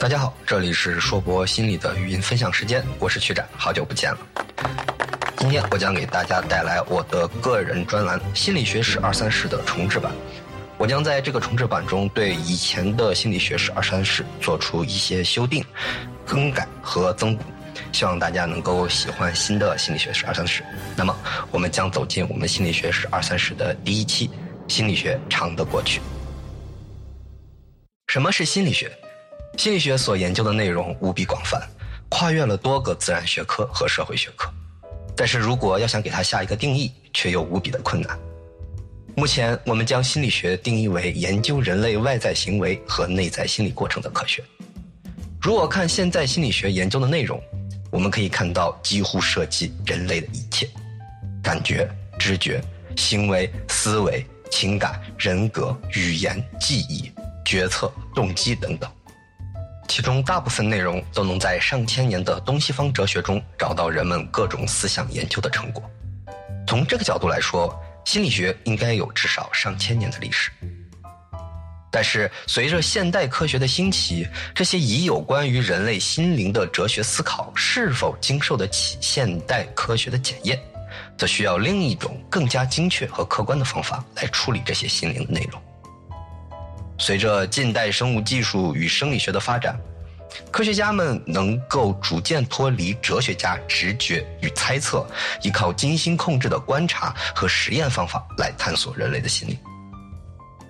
大家好，这里是硕博心理的语音分享时间，我是曲展，好久不见了。今天我将给大家带来我的个人专栏《心理学史二三事》的重制版。我将在这个重制版中对以前的心理学史二三事做出一些修订、更改和增补，希望大家能够喜欢新的心理学史二三事。那么，我们将走进我们心理学史二三事的第一期——心理学长的过去。什么是心理学？心理学所研究的内容无比广泛，跨越了多个自然学科和社会学科。但是如果要想给它下一个定义，却又无比的困难。目前，我们将心理学定义为研究人类外在行为和内在心理过程的科学。如果看现在心理学研究的内容，我们可以看到几乎涉及人类的一切：感觉、知觉、行为、思维、情感、人格、语言、记忆、决策、动机等等。其中大部分内容都能在上千年的东西方哲学中找到人们各种思想研究的成果。从这个角度来说，心理学应该有至少上千年的历史。但是，随着现代科学的兴起，这些已有关于人类心灵的哲学思考是否经受得起现代科学的检验，则需要另一种更加精确和客观的方法来处理这些心灵的内容。随着近代生物技术与生理学的发展，科学家们能够逐渐脱离哲学家直觉与猜测，依靠精心控制的观察和实验方法来探索人类的心理。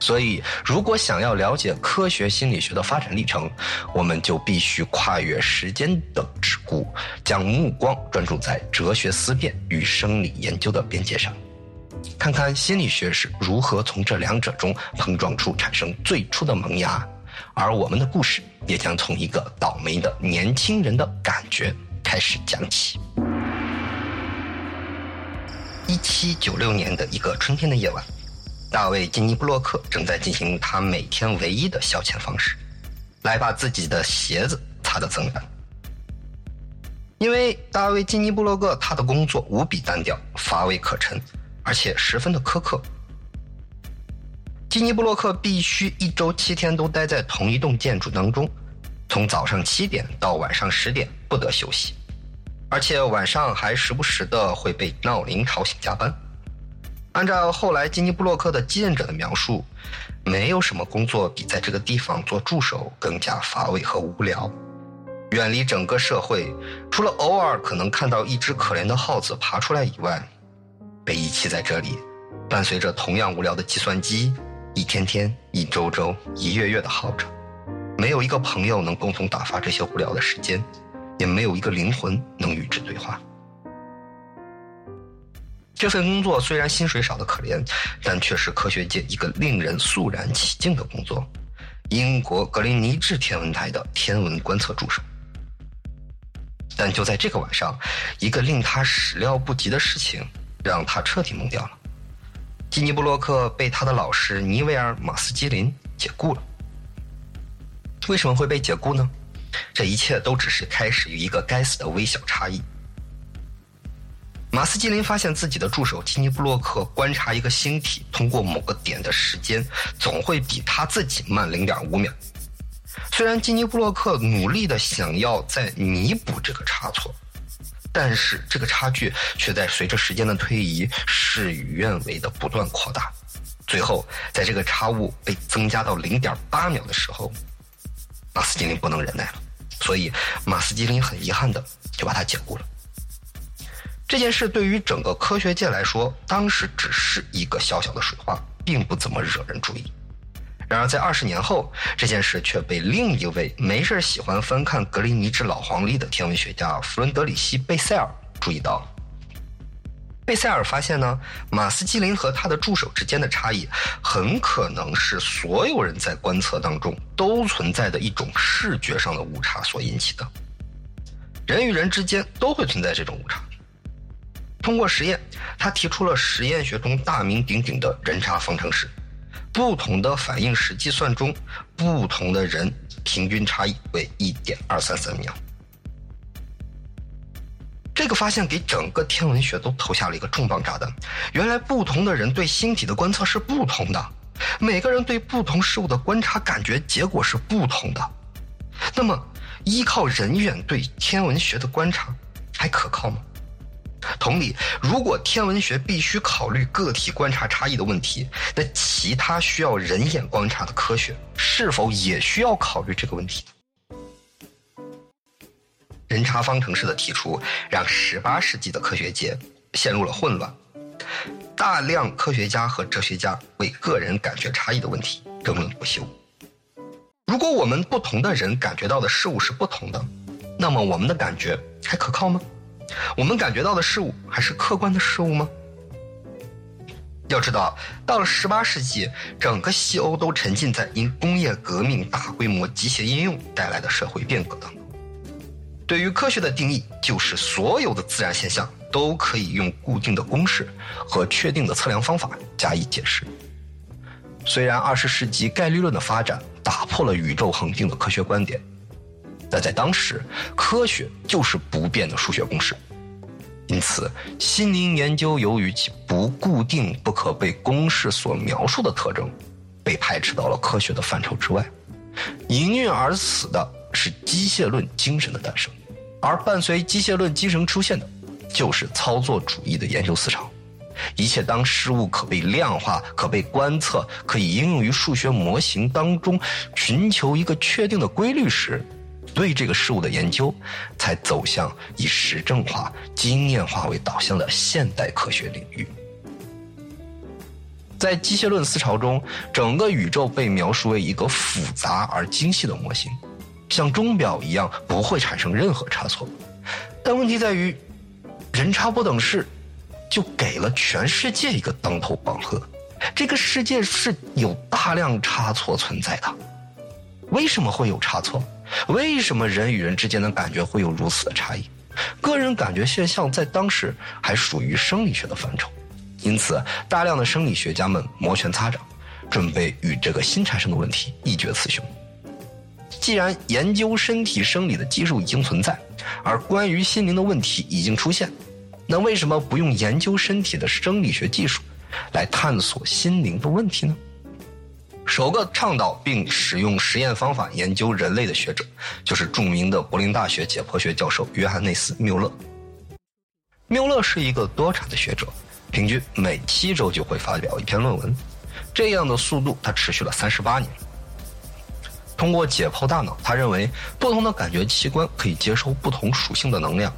所以，如果想要了解科学心理学的发展历程，我们就必须跨越时间的桎梏，将目光专注在哲学思辨与生理研究的边界上。看看心理学是如何从这两者中碰撞出产生最初的萌芽，而我们的故事也将从一个倒霉的年轻人的感觉开始讲起。一七九六年的一个春天的夜晚，大卫·金尼布洛克正在进行他每天唯一的消遣方式，来把自己的鞋子擦得锃亮。因为大卫·金尼布洛克他的工作无比单调，乏味可陈。而且十分的苛刻。基尼布洛克必须一周七天都待在同一栋建筑当中，从早上七点到晚上十点不得休息，而且晚上还时不时的会被闹铃吵醒加班。按照后来基尼布洛克的继任者的描述，没有什么工作比在这个地方做助手更加乏味和无聊。远离整个社会，除了偶尔可能看到一只可怜的耗子爬出来以外。被遗弃在这里，伴随着同样无聊的计算机，一天天、一周周、一月月的耗着，没有一个朋友能共同打发这些无聊的时间，也没有一个灵魂能与之对话。这份工作虽然薪水少得可怜，但却是科学界一个令人肃然起敬的工作——英国格林尼治天文台的天文观测助手。但就在这个晚上，一个令他始料不及的事情。让他彻底懵掉了。基尼布洛克被他的老师尼维尔·马斯基林解雇了。为什么会被解雇呢？这一切都只是开始于一个该死的微小差异。马斯基林发现自己的助手基尼布洛克观察一个星体通过某个点的时间，总会比他自己慢零点五秒。虽然基尼布洛克努力的想要再弥补这个差错。但是这个差距却在随着时间的推移，事与愿违的不断扩大。最后，在这个差误被增加到零点八秒的时候，马斯基林不能忍耐了，所以马斯基林很遗憾的就把他解雇了。这件事对于整个科学界来说，当时只是一个小小的水花，并不怎么惹人注意。然而，在二十年后，这件事却被另一位没事喜欢翻看格林尼治老黄历的天文学家弗伦德里希·贝塞尔注意到。贝塞尔发现呢，马斯基林和他的助手之间的差异，很可能是所有人在观测当中都存在的一种视觉上的误差所引起的。人与人之间都会存在这种误差。通过实验，他提出了实验学中大名鼎鼎的人差方程式。不同的反应时计算中，不同的人平均差异为一点二三三秒。这个发现给整个天文学都投下了一个重磅炸弹。原来不同的人对星体的观测是不同的，每个人对不同事物的观察感觉结果是不同的。那么，依靠人眼对天文学的观察还可靠吗？同理，如果天文学必须考虑个体观察差异的问题，那其他需要人眼观察的科学是否也需要考虑这个问题？人差方程式的提出，让18世纪的科学界陷入了混乱。大量科学家和哲学家为个人感觉差异的问题争论不休。如果我们不同的人感觉到的事物是不同的，那么我们的感觉还可靠吗？我们感觉到的事物还是客观的事物吗？要知道，到了18世纪，整个西欧都沉浸在因工业革命大规模机械应用带来的社会变革当中。对于科学的定义，就是所有的自然现象都可以用固定的公式和确定的测量方法加以解释。虽然20世纪概率论的发展打破了宇宙恒定的科学观点。但在当时，科学就是不变的数学公式，因此心灵研究由于其不固定、不可被公式所描述的特征，被排斥到了科学的范畴之外。应运而死的是机械论精神的诞生，而伴随机械论精神出现的，就是操作主义的研究思潮。一切当事物可被量化、可被观测、可以应用于数学模型当中，寻求一个确定的规律时。对这个事物的研究，才走向以实证化、经验化为导向的现代科学领域。在机械论思潮中，整个宇宙被描述为一个复杂而精细的模型，像钟表一样不会产生任何差错。但问题在于，人差不等式就给了全世界一个当头棒喝，这个世界是有大量差错存在的。为什么会有差错？为什么人与人之间的感觉会有如此的差异？个人感觉现象在当时还属于生理学的范畴，因此大量的生理学家们摩拳擦掌，准备与这个新产生的问题一决雌雄。既然研究身体生理的技术已经存在，而关于心灵的问题已经出现，那为什么不用研究身体的生理学技术来探索心灵的问题呢？首个倡导并使用实验方法研究人类的学者，就是著名的柏林大学解剖学教授约翰内斯·缪勒。缪勒是一个多产的学者，平均每七周就会发表一篇论文，这样的速度他持续了三十八年。通过解剖大脑，他认为不同的感觉器官可以接收不同属性的能量，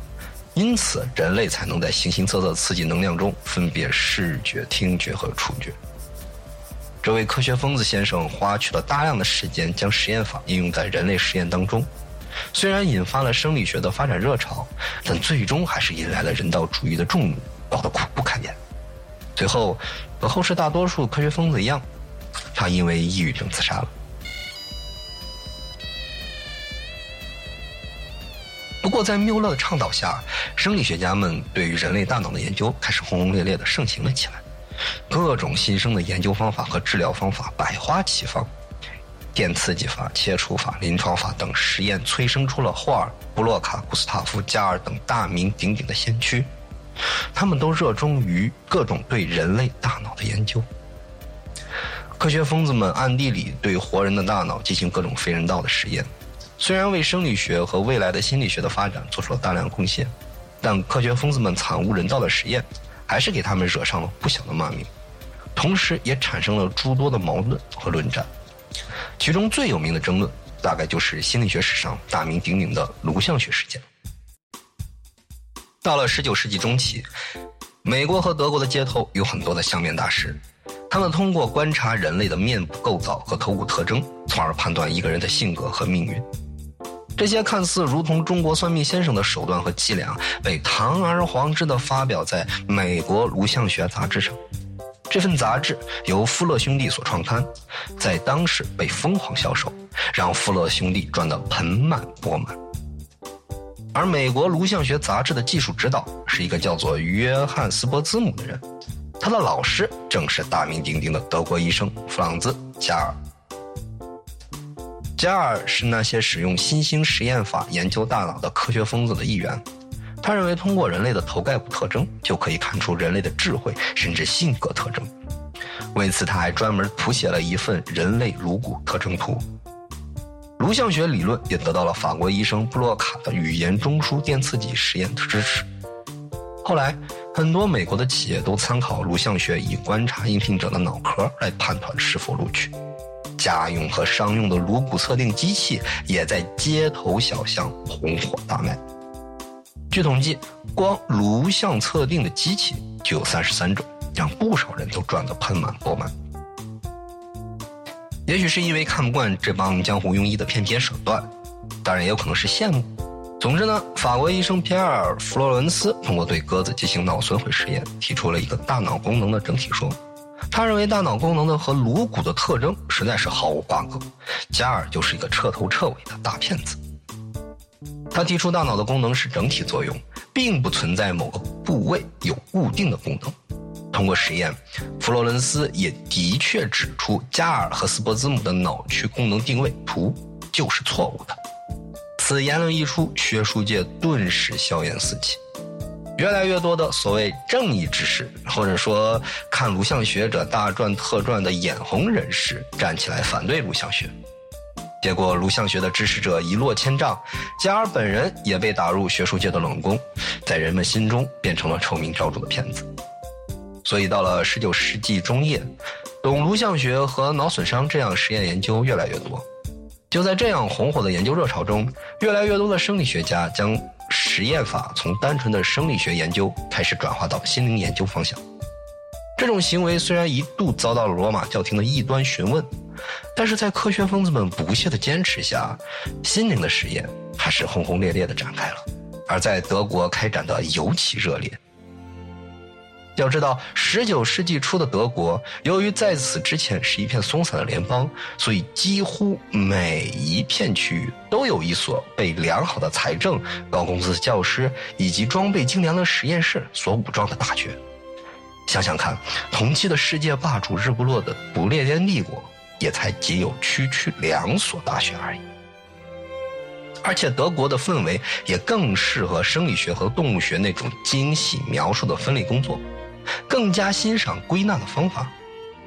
因此人类才能在形形色色刺激能量中分别视觉、听觉和触觉。这位科学疯子先生花去了大量的时间，将实验法应用在人类实验当中。虽然引发了生理学的发展热潮，但最终还是引来了人道主义的众怒，搞得苦不堪言。最后，和后世大多数科学疯子一样，他因为抑郁症自杀了。不过，在缪勒的倡导下，生理学家们对于人类大脑的研究开始轰轰烈烈的盛行了起来。各种新生的研究方法和治疗方法百花齐放，电刺激法、切除法、临床法等实验催生出了霍尔、布洛卡、古斯塔夫、加尔等大名鼎鼎的先驱，他们都热衷于各种对人类大脑的研究。科学疯子们暗地里对活人的大脑进行各种非人道的实验，虽然为生理学和未来的心理学的发展做出了大量贡献，但科学疯子们惨无人道的实验。还是给他们惹上了不小的骂名，同时也产生了诸多的矛盾和论战。其中最有名的争论，大概就是心理学史上大名鼎鼎的颅相学事件。到了十九世纪中期，美国和德国的街头有很多的相面大师，他们通过观察人类的面部构造和头骨特征，从而判断一个人的性格和命运。这些看似如同中国算命先生的手段和伎俩，被堂而皇之的发表在美国颅相学杂志上。这份杂志由富勒兄弟所创刊，在当时被疯狂销售，让富勒兄弟赚得盆满钵满。而美国颅相学杂志的技术指导是一个叫做约翰斯伯兹姆的人，他的老师正是大名鼎鼎的德国医生弗朗兹·加尔。加尔是那些使用新兴实验法研究大脑的科学疯子的一员。他认为，通过人类的头盖骨特征就可以看出人类的智慧甚至性格特征。为此，他还专门谱写了一份人类颅骨特征图。颅相学理论也得到了法国医生布洛卡的语言中枢电刺激实验的支持。后来，很多美国的企业都参考颅相学，以观察应聘者的脑壳来判断是否录取。家用和商用的颅骨测定机器也在街头小巷红火大卖。据统计，光颅相测定的机器就有三十三种，让不少人都赚得盆满钵满。也许是因为看不惯这帮江湖庸医的骗钱手段，当然也有可能是羡慕。总之呢，法国医生皮埃尔·弗洛伦斯通过对鸽子进行脑损毁实验，提出了一个大脑功能的整体说。他认为大脑功能的和颅骨的特征实在是毫无瓜葛，加尔就是一个彻头彻尾的大骗子。他提出大脑的功能是整体作用，并不存在某个部位有固定的功能。通过实验，弗洛伦斯也的确指出加尔和斯波兹姆的脑区功能定位图就是错误的。此言论一出，学术界顿时硝烟四起，越来越多的所谓正义之士，或者说看颅相学者大赚特赚的眼红人士，站起来反对颅相学。结果，颅相学的支持者一落千丈，加尔本人也被打入学术界的冷宫，在人们心中变成了臭名昭著的骗子。所以，到了十九世纪中叶，懂颅相学和脑损伤这样实验研究越来越多。就在这样红火的研究热潮中，越来越多的生理学家将实验法从单纯的生理学研究开始转化到心灵研究方向。这种行为虽然一度遭到了罗马教廷的异端询问，但是在科学疯子们不懈的坚持下，心灵的实验还是轰轰烈烈的展开了，而在德国开展的尤其热烈。要知道，十九世纪初的德国，由于在此之前是一片松散的联邦，所以几乎每一片区域都有一所被良好的财政、高工资的教师以及装备精良的实验室所武装的大学。想想看，同期的世界霸主日不落的不列颠帝国，也才仅有区区两所大学而已。而且德国的氛围也更适合生理学和动物学那种精细描述的分类工作。更加欣赏归纳的方法，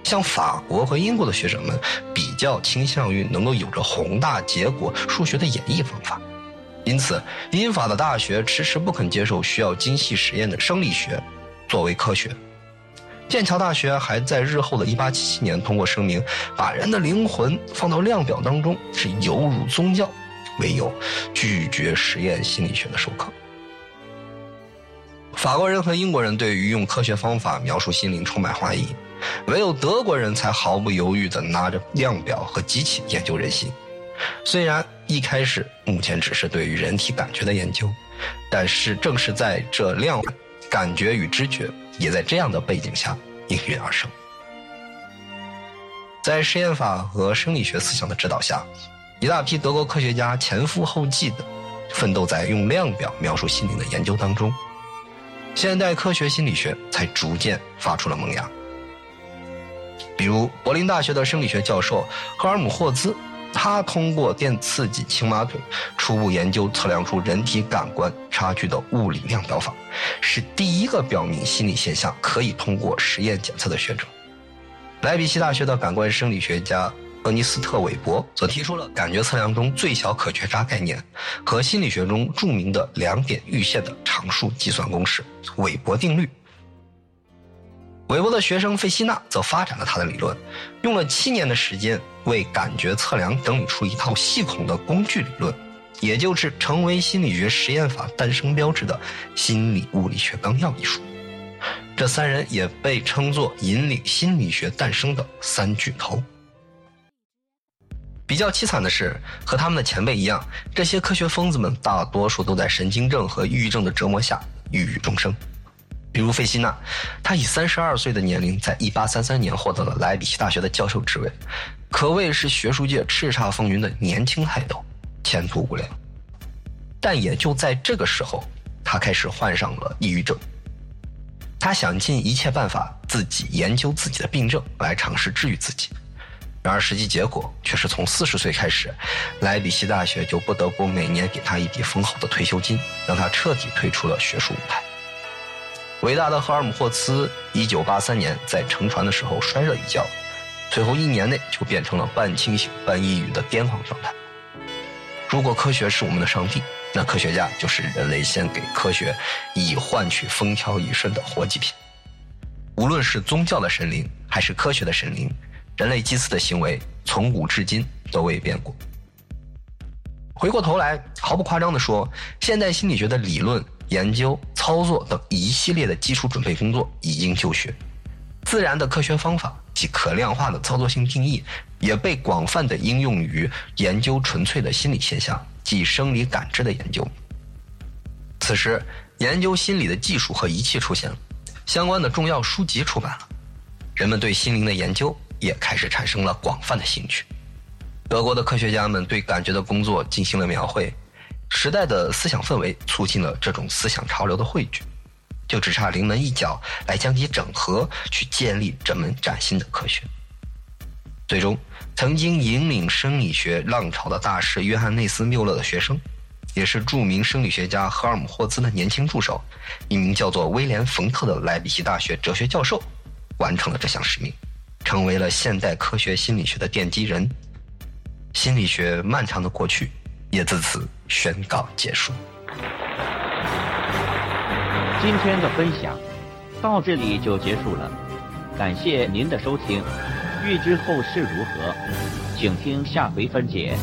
像法国和英国的学者们比较倾向于能够有着宏大结果数学的演绎方法，因此英法的大学迟迟不肯接受需要精细实验的生理学作为科学。剑桥大学还在日后的一八七七年通过声明，把人的灵魂放到量表当中是有辱宗教，为由拒绝实验心理学的授课。法国人和英国人对于用科学方法描述心灵充满怀疑，唯有德国人才毫不犹豫地拿着量表和机器研究人心。虽然一开始目前只是对于人体感觉的研究，但是正是在这量感觉与知觉也在这样的背景下应运而生。在实验法和生理学思想的指导下，一大批德国科学家前赴后继地奋斗在用量表描述心灵的研究当中。现代科学心理学才逐渐发出了萌芽。比如，柏林大学的生理学教授赫尔姆霍兹，他通过电刺激青蛙腿，初步研究测量出人体感官差距的物理量表法，是第一个表明心理现象可以通过实验检测的学者。莱比锡大学的感官生理学家。厄尼斯特·韦伯则提出了感觉测量中最小可觉差概念和心理学中著名的两点阈限的常数计算公式——韦伯定律。韦伯的学生费希纳则发展了他的理论，用了七年的时间为感觉测量整理出一套系统的工具理论，也就是成为心理学实验法诞生标志的心理物理学纲要一书。这三人也被称作引领心理学诞生的三巨头。比较凄惨的是，和他们的前辈一样，这些科学疯子们大多数都在神经症和抑郁症的折磨下郁郁终生。比如费希纳，他以三十二岁的年龄，在一八三三年获得了莱比锡大学的教授职位，可谓是学术界叱咤风云的年轻泰斗，前途无量。但也就在这个时候，他开始患上了抑郁症。他想尽一切办法自己研究自己的病症，来尝试治愈自己。然而，实际结果却是从四十岁开始，莱比锡大学就不得不每年给他一笔丰厚的退休金，让他彻底退出了学术舞台。伟大的赫尔姆霍兹，一九八三年在乘船的时候摔了一跤，随后一年内就变成了半清醒半抑郁的癫狂状态。如果科学是我们的上帝，那科学家就是人类献给科学以换取风调雨顺的活祭品。无论是宗教的神灵还是科学的神灵，人类祭祀的行为从古至今都未变过。回过头来，毫不夸张地说，现代心理学的理论、研究、操作等一系列的基础准备工作已经就绪，自然的科学方法及可量化的操作性定义也被广泛的应用于研究纯粹的心理现象及生理感知的研究。此时，研究心理的技术和仪器出现了，相关的重要书籍出版了，人们对心灵的研究也开始产生了广泛的兴趣。德国的科学家们对感觉的工作进行了描绘，时代的思想氛围促进了这种思想潮流的汇聚，就只差临门一脚来将其整合，去建立这门崭新的科学。最终，曾经引领生理学浪潮的大师约翰内斯缪勒的学生，也是著名生理学家赫尔姆霍兹的年轻助手，一名叫做威廉冯特的莱比锡大学哲学教授，完成了这项使命，成为了现代科学心理学的奠基人。心理学漫长的过去，也自此宣告结束。今天的分享到这里就结束了，感谢您的收听。欲知后事如何，请听下回分解。